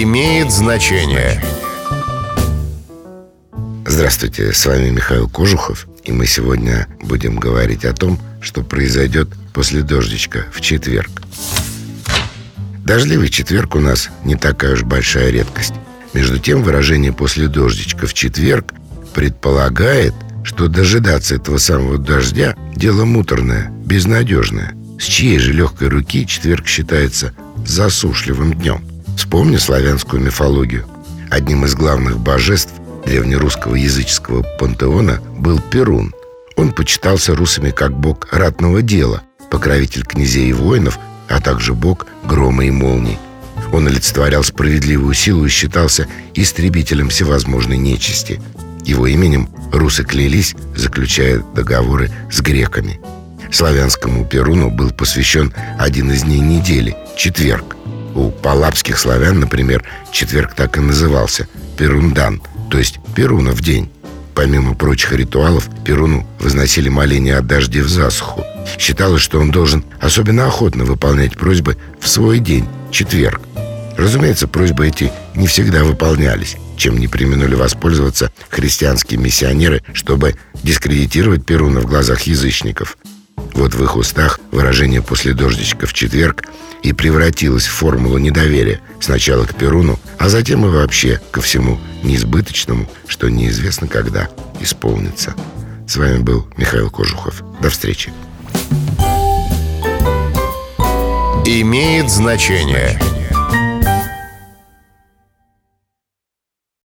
имеет значение. Здравствуйте, с вами Михаил Кожухов, и мы сегодня будем говорить о том, что произойдет после дождичка в четверг. Дождливый четверг у нас не такая уж большая редкость. Между тем, выражение «после дождичка в четверг» предполагает, что дожидаться этого самого дождя – дело муторное, безнадежное. С чьей же легкой руки четверг считается засушливым днем? Вспомни славянскую мифологию. Одним из главных божеств древнерусского языческого пантеона был Перун. Он почитался русами как бог ратного дела, покровитель князей и воинов, а также бог грома и молний. Он олицетворял справедливую силу и считался истребителем всевозможной нечисти. Его именем русы клялись, заключая договоры с греками. Славянскому Перуну был посвящен один из дней недели – четверг. У палапских славян, например, четверг так и назывался – Перундан, то есть Перуна в день. Помимо прочих ритуалов, Перуну возносили моления о дожде в засуху. Считалось, что он должен особенно охотно выполнять просьбы в свой день, четверг. Разумеется, просьбы эти не всегда выполнялись, чем не применули воспользоваться христианские миссионеры, чтобы дискредитировать Перуна в глазах язычников. Вот в их устах выражение «после дождичка в четверг» и превратилось в формулу недоверия сначала к Перуну, а затем и вообще ко всему неизбыточному, что неизвестно когда исполнится. С вами был Михаил Кожухов. До встречи. Имеет значение.